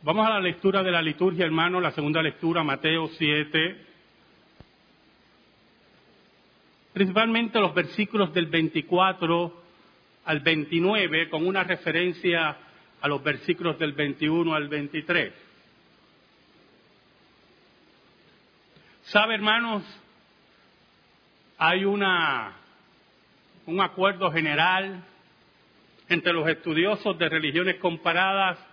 Vamos a la lectura de la liturgia, hermano, la segunda lectura, Mateo 7. Principalmente los versículos del 24 al 29, con una referencia a los versículos del 21 al 23. ¿Sabe, hermanos? Hay una, un acuerdo general entre los estudiosos de religiones comparadas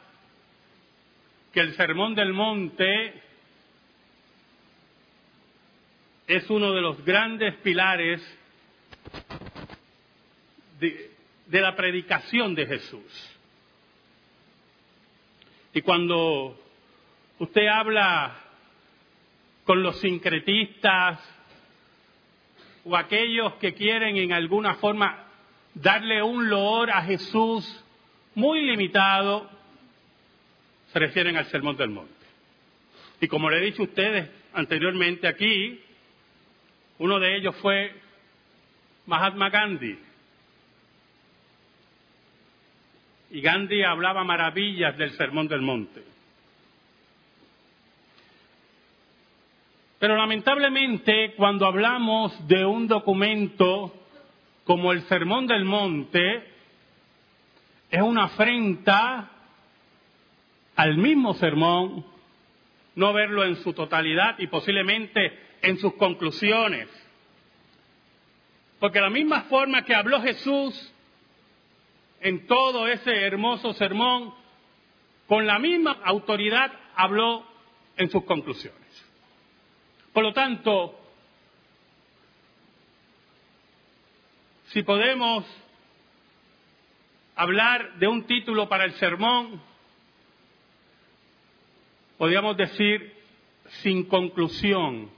que el Sermón del Monte es uno de los grandes pilares de, la predicación de Jesús. Y cuando usted habla con los sincretistas o aquellos que quieren en alguna forma darle un loor a Jesús muy limitado, se refieren al Sermón del Monte. Y como le he dicho a ustedes anteriormente aquí, uno de ellos fue Mahatma Gandhi. Y Gandhi hablaba maravillas del Sermón del Monte. Pero lamentablemente cuando hablamos de un documento como el Sermón del Monte, es una afrenta al mismo sermón, no verlo en su totalidad y posiblemente en sus conclusiones. Porque la misma forma que habló Jesús en todo ese hermoso sermón, con la misma autoridad habló en sus conclusiones. Por lo tanto, si podemos hablar de un título para el sermón, podríamos decir, sin conclusión,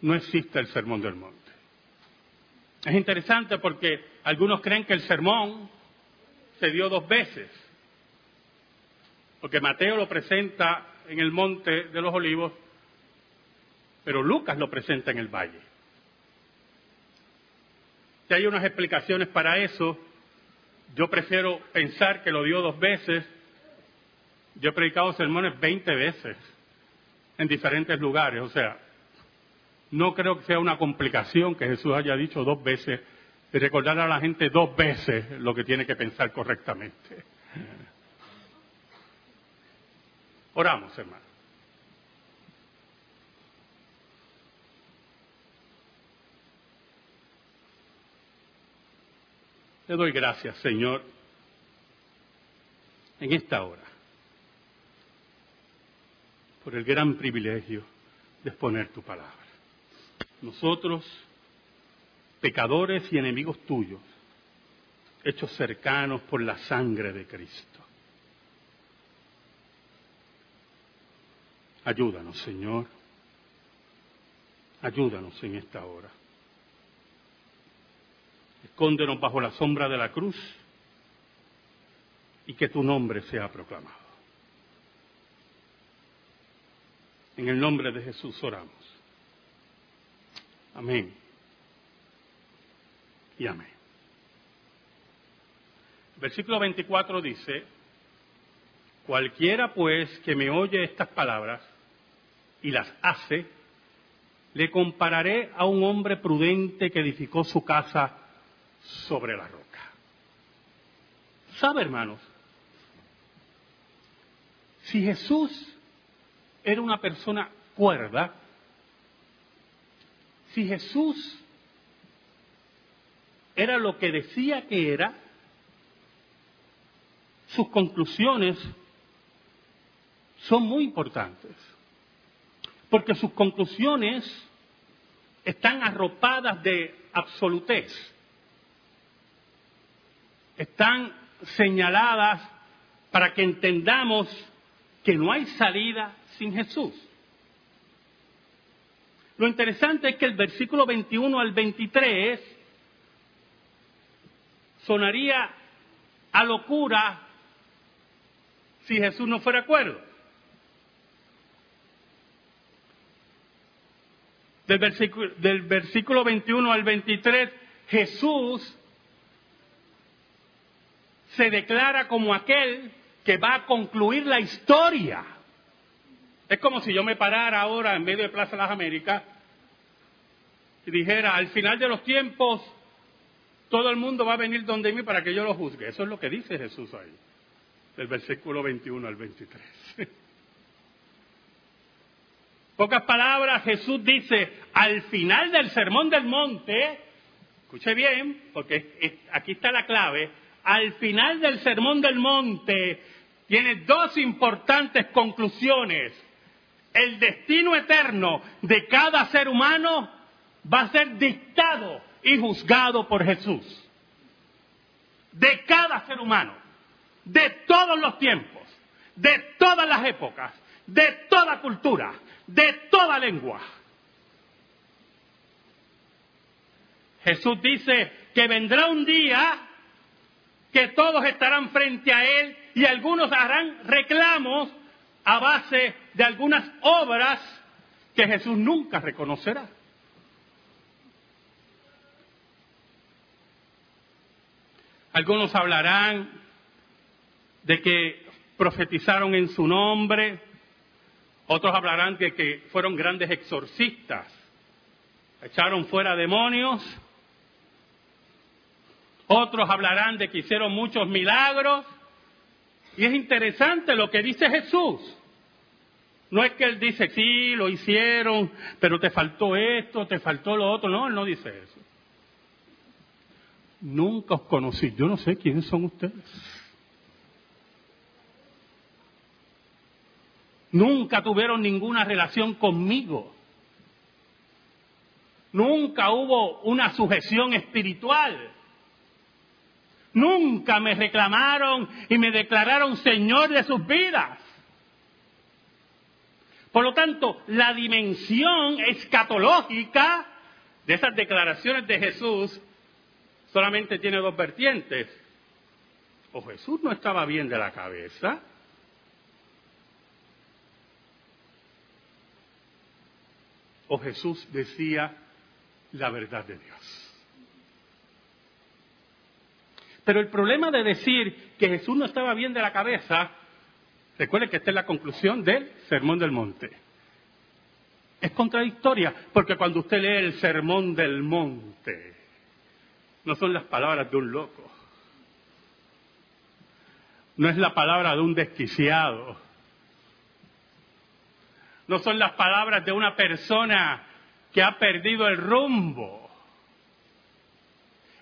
no existe el sermón del monte. Es interesante porque algunos creen que el sermón se dio dos veces, porque Mateo lo presenta en el monte de los olivos, pero Lucas lo presenta en el valle. Si hay unas explicaciones para eso, yo prefiero pensar que lo dio dos veces. Yo he predicado sermones 20 veces en diferentes lugares, o sea, no creo que sea una complicación que Jesús haya dicho dos veces recordar a la gente dos veces lo que tiene que pensar correctamente. Oramos, hermano. Te doy gracias, Señor, en esta hora, por el gran privilegio de exponer tu palabra. Nosotros, pecadores y enemigos tuyos, hechos cercanos por la sangre de Cristo. Ayúdanos, Señor. Ayúdanos en esta hora. Escóndenos bajo la sombra de la cruz y que tu nombre sea proclamado. En el nombre de Jesús oramos. Amén. Y amén. Versículo 24 dice, cualquiera pues que me oye estas palabras y las hace, le compararé a un hombre prudente que edificó su casa sobre la roca. ¿Sabe, hermanos? Si Jesús era una persona cuerda, si Jesús era lo que decía que era, sus conclusiones son muy importantes, porque sus conclusiones están arropadas de absolutez están señaladas para que entendamos que no hay salida sin Jesús. Lo interesante es que el versículo 21 al 23 sonaría a locura si Jesús no fuera acuerdo. Del versículo, del versículo 21 al 23, Jesús se declara como aquel que va a concluir la historia. Es como si yo me parara ahora en medio de Plaza de las Américas y dijera, al final de los tiempos, todo el mundo va a venir donde mí para que yo lo juzgue. Eso es lo que dice Jesús ahí, del versículo 21 al 23. Pocas palabras, Jesús dice, al final del sermón del monte, escuche bien, porque aquí está la clave, al final del sermón del monte tiene dos importantes conclusiones. El destino eterno de cada ser humano va a ser dictado y juzgado por Jesús. De cada ser humano, de todos los tiempos, de todas las épocas, de toda cultura, de toda lengua. Jesús dice que vendrá un día que todos estarán frente a Él y algunos harán reclamos a base de algunas obras que Jesús nunca reconocerá. Algunos hablarán de que profetizaron en su nombre, otros hablarán de que fueron grandes exorcistas, echaron fuera demonios, otros hablarán de que hicieron muchos milagros, y es interesante lo que dice Jesús. No es que él dice, sí, lo hicieron, pero te faltó esto, te faltó lo otro. No, él no dice eso. Nunca os conocí. Yo no sé quiénes son ustedes. Nunca tuvieron ninguna relación conmigo. Nunca hubo una sujeción espiritual. Nunca me reclamaron y me declararon Señor de sus vidas. Por lo tanto, la dimensión escatológica de esas declaraciones de Jesús solamente tiene dos vertientes. O Jesús no estaba bien de la cabeza, o Jesús decía la verdad de Dios. Pero el problema de decir que Jesús no estaba bien de la cabeza, recuerde que esta es la conclusión del Sermón del Monte. Es contradictoria, porque cuando usted lee el Sermón del Monte, no son las palabras de un loco, no es la palabra de un desquiciado, no son las palabras de una persona que ha perdido el rumbo.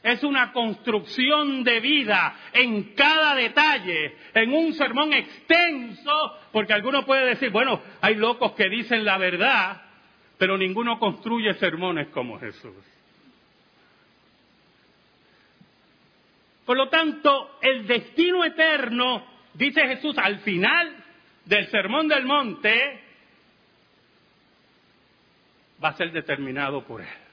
Es una construcción de vida en cada detalle, en un sermón extenso, porque alguno puede decir, bueno, hay locos que dicen la verdad, pero ninguno construye sermones como Jesús. Por lo tanto, el destino eterno, dice Jesús al final del Sermón del Monte, va a ser determinado por Él.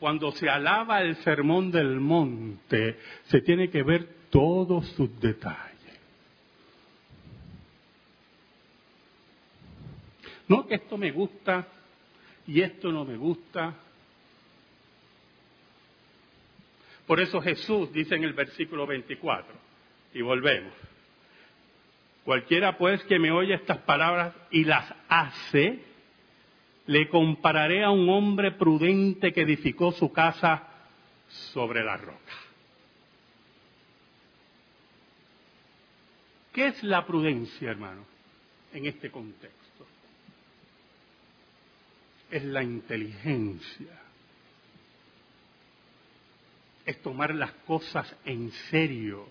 Cuando se alaba el sermón del monte, se tiene que ver todos sus detalles. No que esto me gusta y esto no me gusta. Por eso Jesús dice en el versículo 24, y volvemos, Cualquiera pues que me oye estas palabras y las hace, le compararé a un hombre prudente que edificó su casa sobre la roca. ¿Qué es la prudencia, hermano, en este contexto? Es la inteligencia. Es tomar las cosas en serio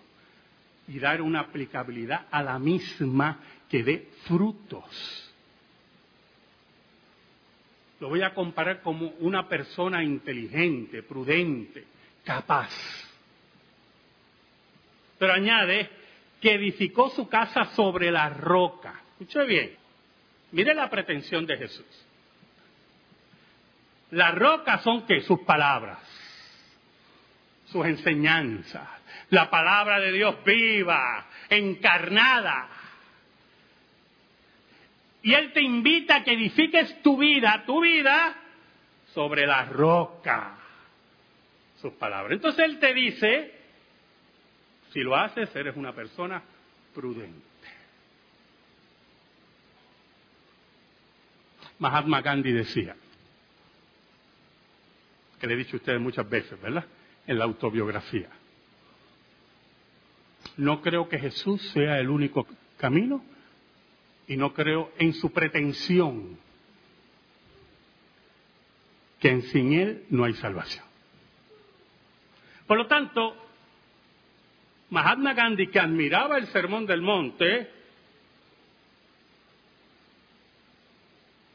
y dar una aplicabilidad a la misma que dé frutos. Lo voy a comparar como una persona inteligente, prudente, capaz. Pero añade que edificó su casa sobre la roca. Escuche bien. Mire la pretensión de Jesús. La roca son que sus palabras, sus enseñanzas, la palabra de Dios viva, encarnada. Y Él te invita a que edifiques tu vida, tu vida, sobre la roca, sus palabras. Entonces él te dice, si lo haces, eres una persona prudente. Mahatma Gandhi decía, que le he dicho a ustedes muchas veces, ¿verdad? En la autobiografía. No creo que Jesús sea el único camino y no creo en su pretensión que sin Él no hay salvación. Por lo tanto, Mahatma Gandhi, que admiraba el Sermón del Monte,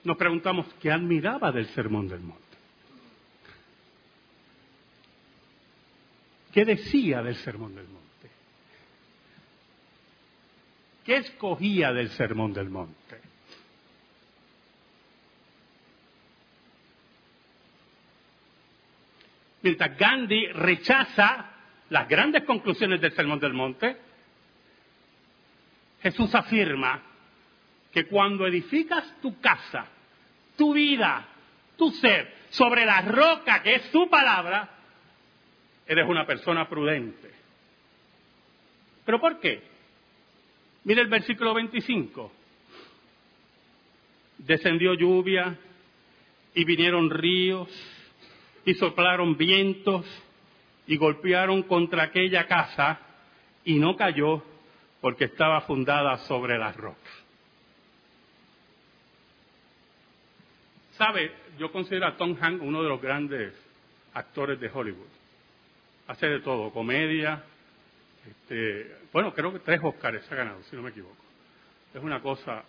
nos preguntamos qué admiraba del Sermón del Monte. ¿Qué decía del Sermón del Monte? ¿Qué escogía del Sermón del Monte? Mientras Gandhi rechaza las grandes conclusiones del Sermón del Monte, Jesús afirma que cuando edificas tu casa, tu vida, tu ser, sobre la roca que es su palabra, eres una persona prudente. ¿Pero por qué? Mire el versículo 25. Descendió lluvia y vinieron ríos y soplaron vientos y golpearon contra aquella casa y no cayó porque estaba fundada sobre la roca. ¿Sabe? Yo considero a Tom Hanks uno de los grandes actores de Hollywood. Hace de todo, comedia, este, bueno, creo que tres Oscars ha ganado, si no me equivoco. Es una cosa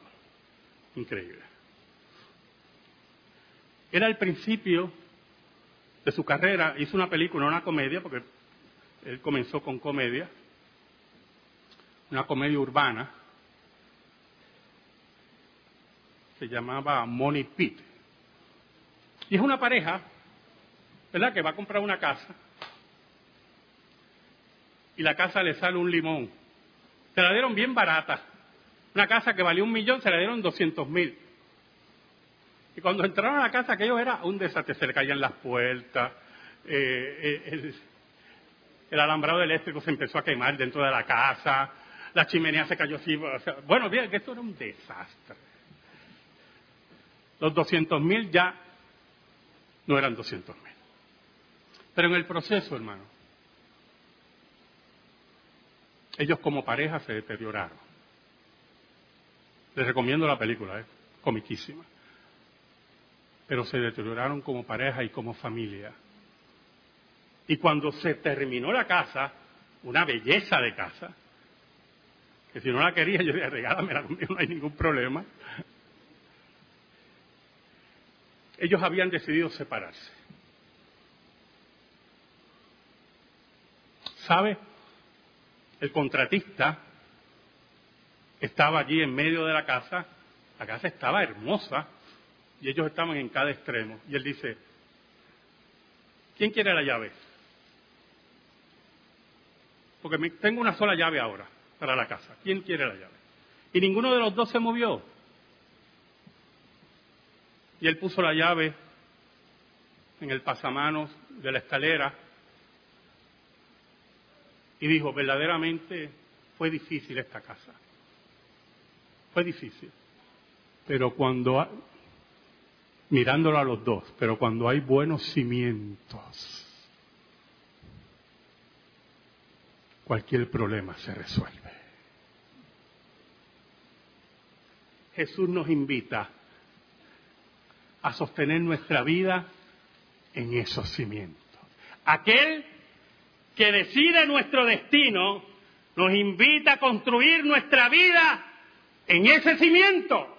increíble. Era el principio de su carrera, hizo una película, una comedia, porque él comenzó con comedia, una comedia urbana, se llamaba Money Pit. Y es una pareja, ¿verdad?, que va a comprar una casa y la casa le sale un limón. Se la dieron bien barata. Una casa que valía un millón, se la dieron doscientos mil. Y cuando entraron a la casa, aquello era un desastre. Se le caían las puertas, eh, eh, el, alambrado eléctrico se empezó a quemar dentro de la casa, la chimenea se cayó así. bueno, bien, que esto era un desastre. Los doscientos mil ya no eran doscientos mil. Pero en el proceso, hermano, ellos como pareja se deterioraron. Les recomiendo la película, es comiquísima. Pero se deterioraron como pareja y como familia. Y cuando se terminó la casa, una belleza de casa, que si no la quería, yo diría, regálamela conmigo, no hay ningún problema. Ellos habían decidido separarse. ¿Sabe? El contratista estaba allí en medio de la casa, la casa estaba hermosa y ellos estaban en cada extremo. Y él dice, ¿quién quiere la llave? Porque tengo una sola llave ahora para la casa. ¿Quién quiere la llave? Y ninguno de los dos se movió. Y él puso la llave en el pasamanos de la escalera y dijo, verdaderamente fue difícil esta casa. Fue difícil. Pero cuando, mirándolo a los dos, pero cuando hay buenos cimientos, cualquier problema se resuelve. Jesús nos invita a sostener nuestra vida en esos cimientos. Aquel que decide nuestro destino, nos invita a construir nuestra vida en ese cimiento.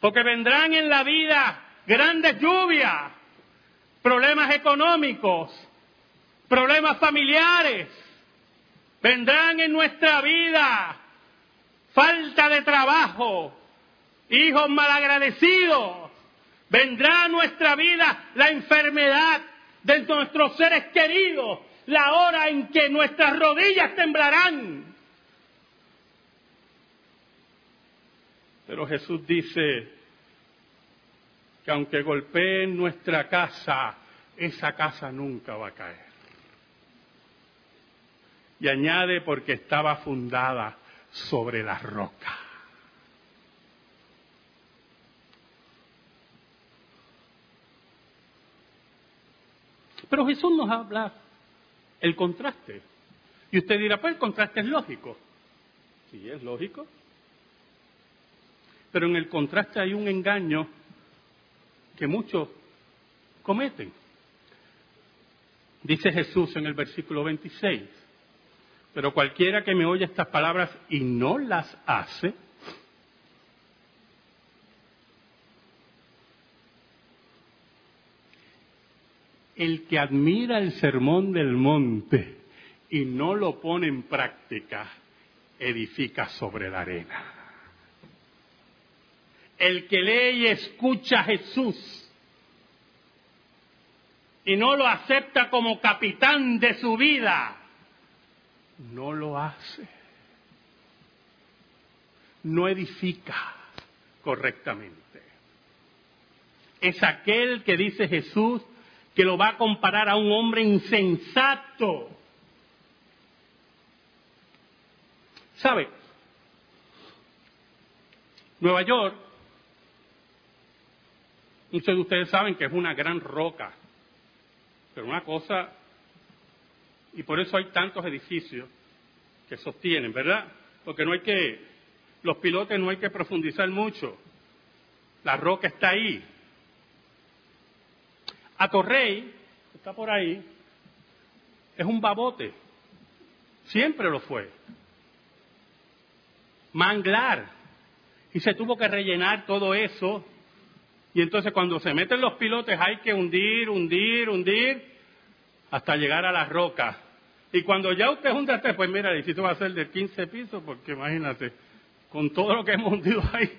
Porque vendrán en la vida grandes lluvias, problemas económicos, problemas familiares. Vendrán en nuestra vida falta de trabajo, hijos malagradecidos. Vendrá en nuestra vida la enfermedad, de nuestros seres queridos, la hora en que nuestras rodillas temblarán. Pero Jesús dice que aunque golpeen nuestra casa, esa casa nunca va a caer. Y añade porque estaba fundada sobre la roca. Pero Jesús nos habla el contraste. Y usted dirá, pues el contraste es lógico. Sí, es lógico. Pero en el contraste hay un engaño que muchos cometen. Dice Jesús en el versículo 26, pero cualquiera que me oye estas palabras y no las hace, el que admira el sermón del monte y no lo pone en práctica, edifica sobre la arena. El que lee y escucha a Jesús y no lo acepta como capitán de su vida, no lo hace. No edifica correctamente. Es aquel que dice Jesús que lo va a comparar a un hombre insensato. ¿Sabe? Nueva York, muchos de ustedes saben que es una gran roca, pero una cosa, y por eso hay tantos edificios que sostienen, ¿verdad? Porque no hay que, los pilotes no hay que profundizar mucho, la roca está ahí, Atorrey, que está por ahí, es un babote. Siempre lo fue. Manglar. Y se tuvo que rellenar todo eso. Y entonces cuando se meten los pilotes hay que hundir, hundir, hundir, hasta llegar a la roca. Y cuando ya usted hunde pues mira, el edificio va a ser de 15 pisos, porque imagínate, con todo lo que hemos hundido ahí,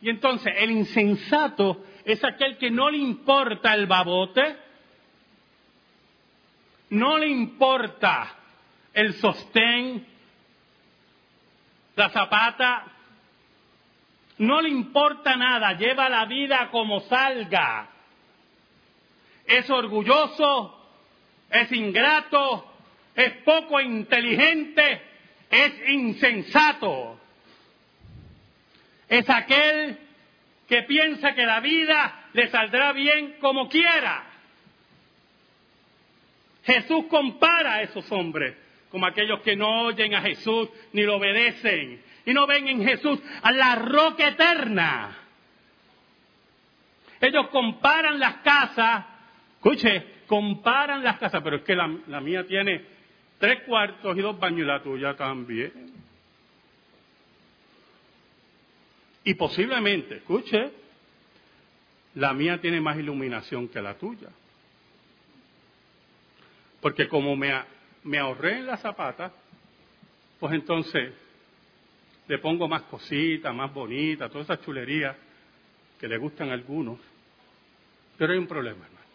y entonces el insensato es aquel que no le importa el babote, no le importa el sostén, la zapata, no le importa nada, lleva la vida como salga. Es orgulloso, es ingrato, es poco inteligente, es insensato es aquel que piensa que la vida le saldrá bien como quiera. Jesús compara a esos hombres como aquellos que no oyen a Jesús ni lo obedecen y no ven en Jesús a la roca eterna. Ellos comparan las casas, escuche, comparan las casas, pero es que la, la mía tiene tres cuartos y dos baños y la tuya también. Y posiblemente, escuche, la mía tiene más iluminación que la tuya. Porque como me, ahorré en la zapata, pues entonces le pongo más cositas, más bonitas, todas esas chulerías que le gustan a algunos. Pero hay un problema, hermano.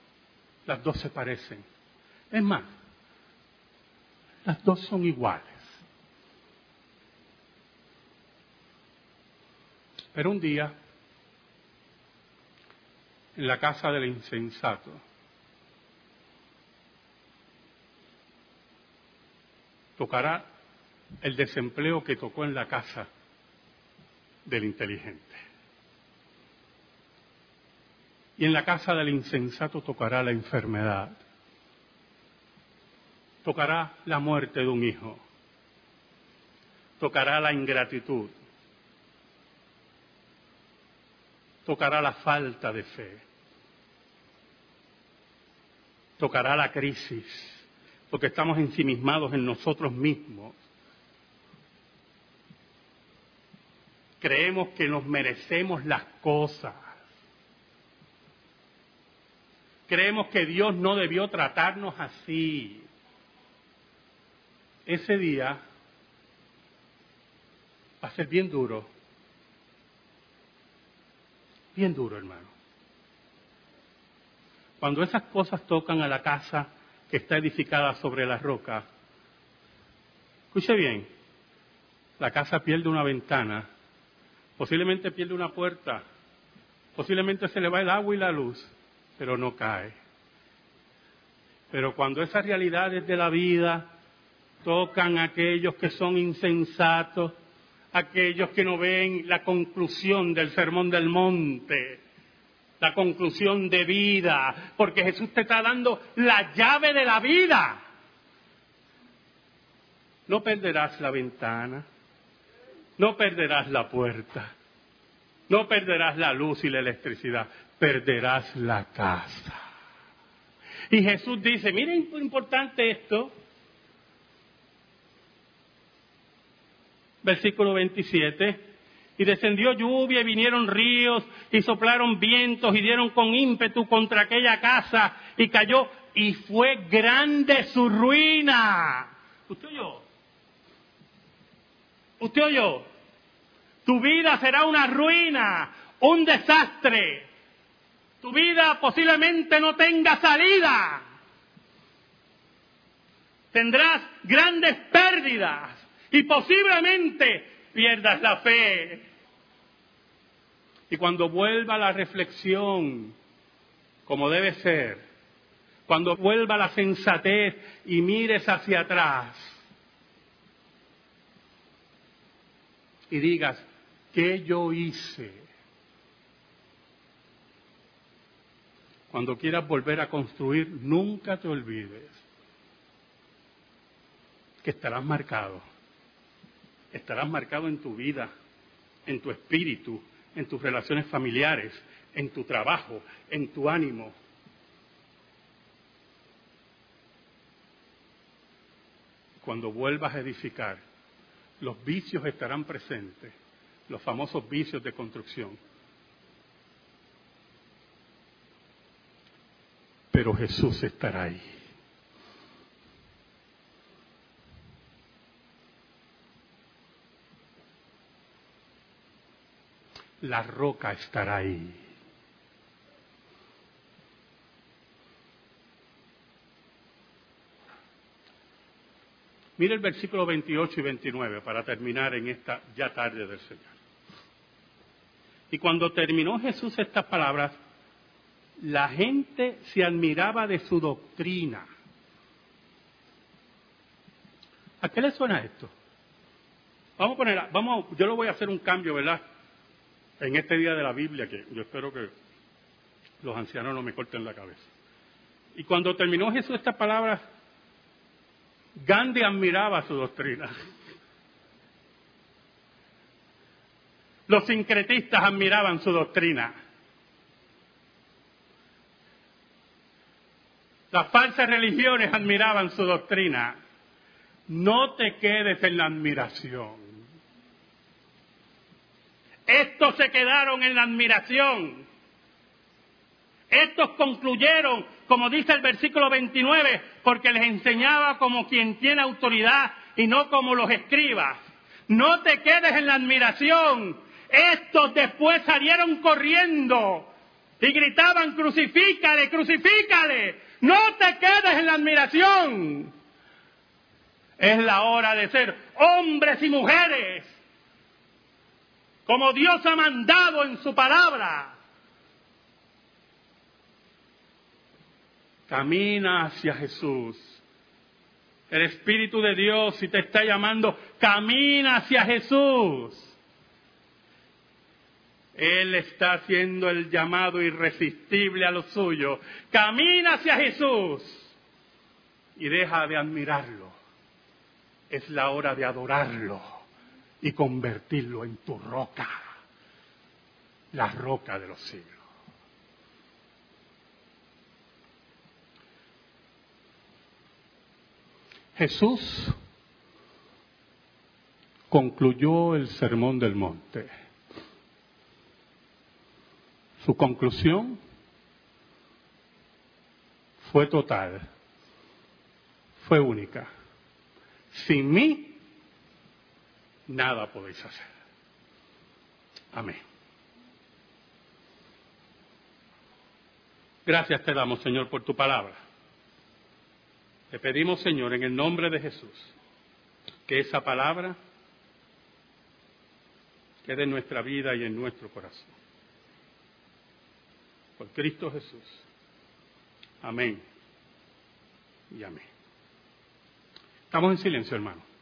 Las dos se parecen. Es más, las dos son iguales. Pero un día, en la casa del insensato, tocará el desempleo que tocó en la casa del inteligente. Y en la casa del insensato tocará la enfermedad, tocará la muerte de un hijo, tocará la ingratitud, tocará la falta de fe, tocará la crisis, porque estamos ensimismados en nosotros mismos. Creemos que nos merecemos las cosas. Creemos que Dios no debió tratarnos así. Ese día va a ser bien duro Bien duro, hermano. Cuando esas cosas tocan a la casa que está edificada sobre la roca, escuche bien, la casa pierde una ventana, posiblemente pierde una puerta, Posiblemente se le va el agua y la luz, pero no cae. Pero cuando esas realidades de la vida tocan a aquellos que son insensatos, aquellos que no ven la conclusión del sermón del monte, la conclusión de vida, porque Jesús te está dando la llave de la vida. No perderás la ventana, no perderás la puerta, no perderás la luz y la electricidad, perderás la casa. Y Jesús dice, miren importante esto, versículo 27, y descendió lluvia y vinieron ríos y soplaron vientos y dieron con ímpetu contra aquella casa y cayó y fue grande su ruina. ¿Usted oyó? ¿Usted oyó? Tu vida será una ruina, un desastre. Tu vida posiblemente no tenga salida. Tendrás grandes pérdidas y posiblemente pierdas la fe. Y cuando vuelva la reflexión, como debe ser, cuando vuelva la sensatez y mires hacia atrás y digas, ¿qué yo hice? Cuando quieras volver a construir, nunca te olvides que estarás marcado estarás marcado en tu vida, en tu espíritu, en tus relaciones familiares, en tu trabajo, en tu ánimo. Cuando vuelvas a edificar, los vicios estarán presentes, los famosos vicios de construcción. Pero Jesús estará ahí. La roca estará ahí. Mire el versículo 28 y 29 para terminar en esta ya tarde del Señor. Y cuando terminó Jesús estas palabras, la gente se admiraba de su doctrina. ¿A qué le suena esto? Vamos a poner, vamos, yo lo voy a hacer un cambio, ¿verdad? En este día de la Biblia, que yo espero que los ancianos no me corten la cabeza. Y cuando terminó Jesús estas palabras, Gandhi admiraba su doctrina. Los sincretistas admiraban su doctrina. Las falsas religiones admiraban su doctrina. No te quedes en la admiración. Estos se quedaron en la admiración. Estos concluyeron, como dice el versículo 29, porque les enseñaba como quien tiene autoridad y no como los escribas. No te quedes en la admiración. Estos después salieron corriendo y gritaban, crucifícale, crucifícale. No te quedes en la admiración. Es la hora de ser hombres y mujeres como Dios ha mandado en su palabra. Camina hacia Jesús. El Espíritu de Dios, si te está llamando, camina hacia Jesús. Él está haciendo el llamado irresistible a lo suyo. Camina hacia Jesús y deja de admirarlo. Es la hora de adorarlo y convertirlo en tu roca, la roca de los siglos. Jesús concluyó el sermón del monte. Su conclusión fue total, fue única. Sin mí nada podéis hacer. Amén. Gracias te damos, Señor, por tu palabra. Te pedimos, Señor, en el nombre de Jesús, que esa palabra quede en nuestra vida y en nuestro corazón. Por Cristo Jesús. Amén. Y amén. Estamos en silencio, hermano.